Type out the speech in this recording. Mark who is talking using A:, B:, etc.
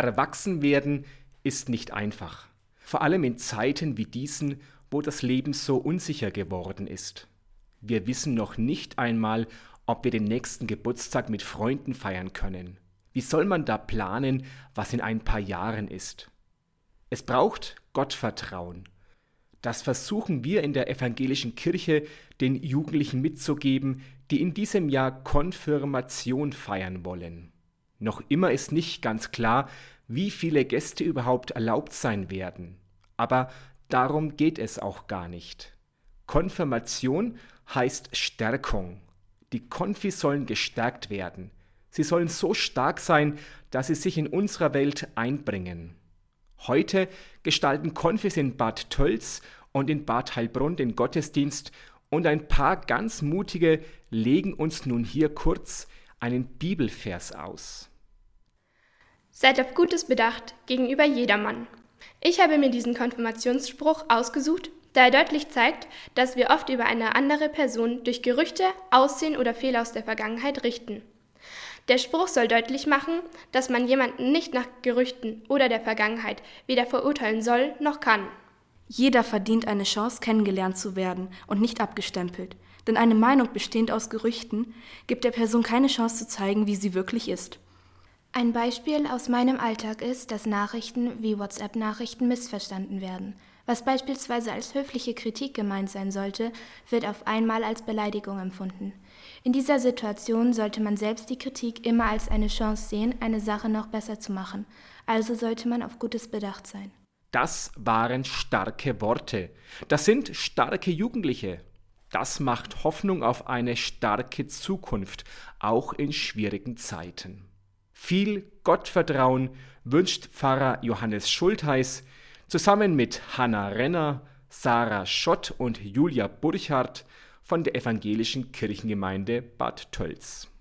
A: Erwachsen werden ist nicht einfach. Vor allem in Zeiten wie diesen, wo das Leben so unsicher geworden ist. Wir wissen noch nicht einmal, ob wir den nächsten Geburtstag mit Freunden feiern können. Wie soll man da planen, was in ein paar Jahren ist? Es braucht Gottvertrauen. Das versuchen wir in der evangelischen Kirche den Jugendlichen mitzugeben, die in diesem Jahr Konfirmation feiern wollen. Noch immer ist nicht ganz klar, wie viele Gäste überhaupt erlaubt sein werden. Aber darum geht es auch gar nicht. Konfirmation heißt Stärkung. Die Konfis sollen gestärkt werden. Sie sollen so stark sein, dass sie sich in unserer Welt einbringen. Heute gestalten Konfis in Bad Tölz und in Bad Heilbrunn den Gottesdienst und ein paar ganz mutige legen uns nun hier kurz einen Bibelvers aus.
B: Seid auf Gutes bedacht gegenüber jedermann. Ich habe mir diesen Konfirmationsspruch ausgesucht, da er deutlich zeigt, dass wir oft über eine andere Person durch Gerüchte, Aussehen oder Fehler aus der Vergangenheit richten. Der Spruch soll deutlich machen, dass man jemanden nicht nach Gerüchten oder der Vergangenheit weder verurteilen soll noch kann.
C: Jeder verdient eine Chance, kennengelernt zu werden und nicht abgestempelt. Denn eine Meinung bestehend aus Gerüchten gibt der Person keine Chance zu zeigen, wie sie wirklich ist.
D: Ein Beispiel aus meinem Alltag ist, dass Nachrichten wie WhatsApp-Nachrichten missverstanden werden. Was beispielsweise als höfliche Kritik gemeint sein sollte, wird auf einmal als Beleidigung empfunden. In dieser Situation sollte man selbst die Kritik immer als eine Chance sehen, eine Sache noch besser zu machen. Also sollte man auf Gutes bedacht sein.
A: Das waren starke Worte. Das sind starke Jugendliche. Das macht Hoffnung auf eine starke Zukunft, auch in schwierigen Zeiten. Viel Gottvertrauen wünscht Pfarrer Johannes Schultheiß, zusammen mit Hanna Renner, Sarah Schott und Julia Burchardt von der Evangelischen Kirchengemeinde Bad Tölz.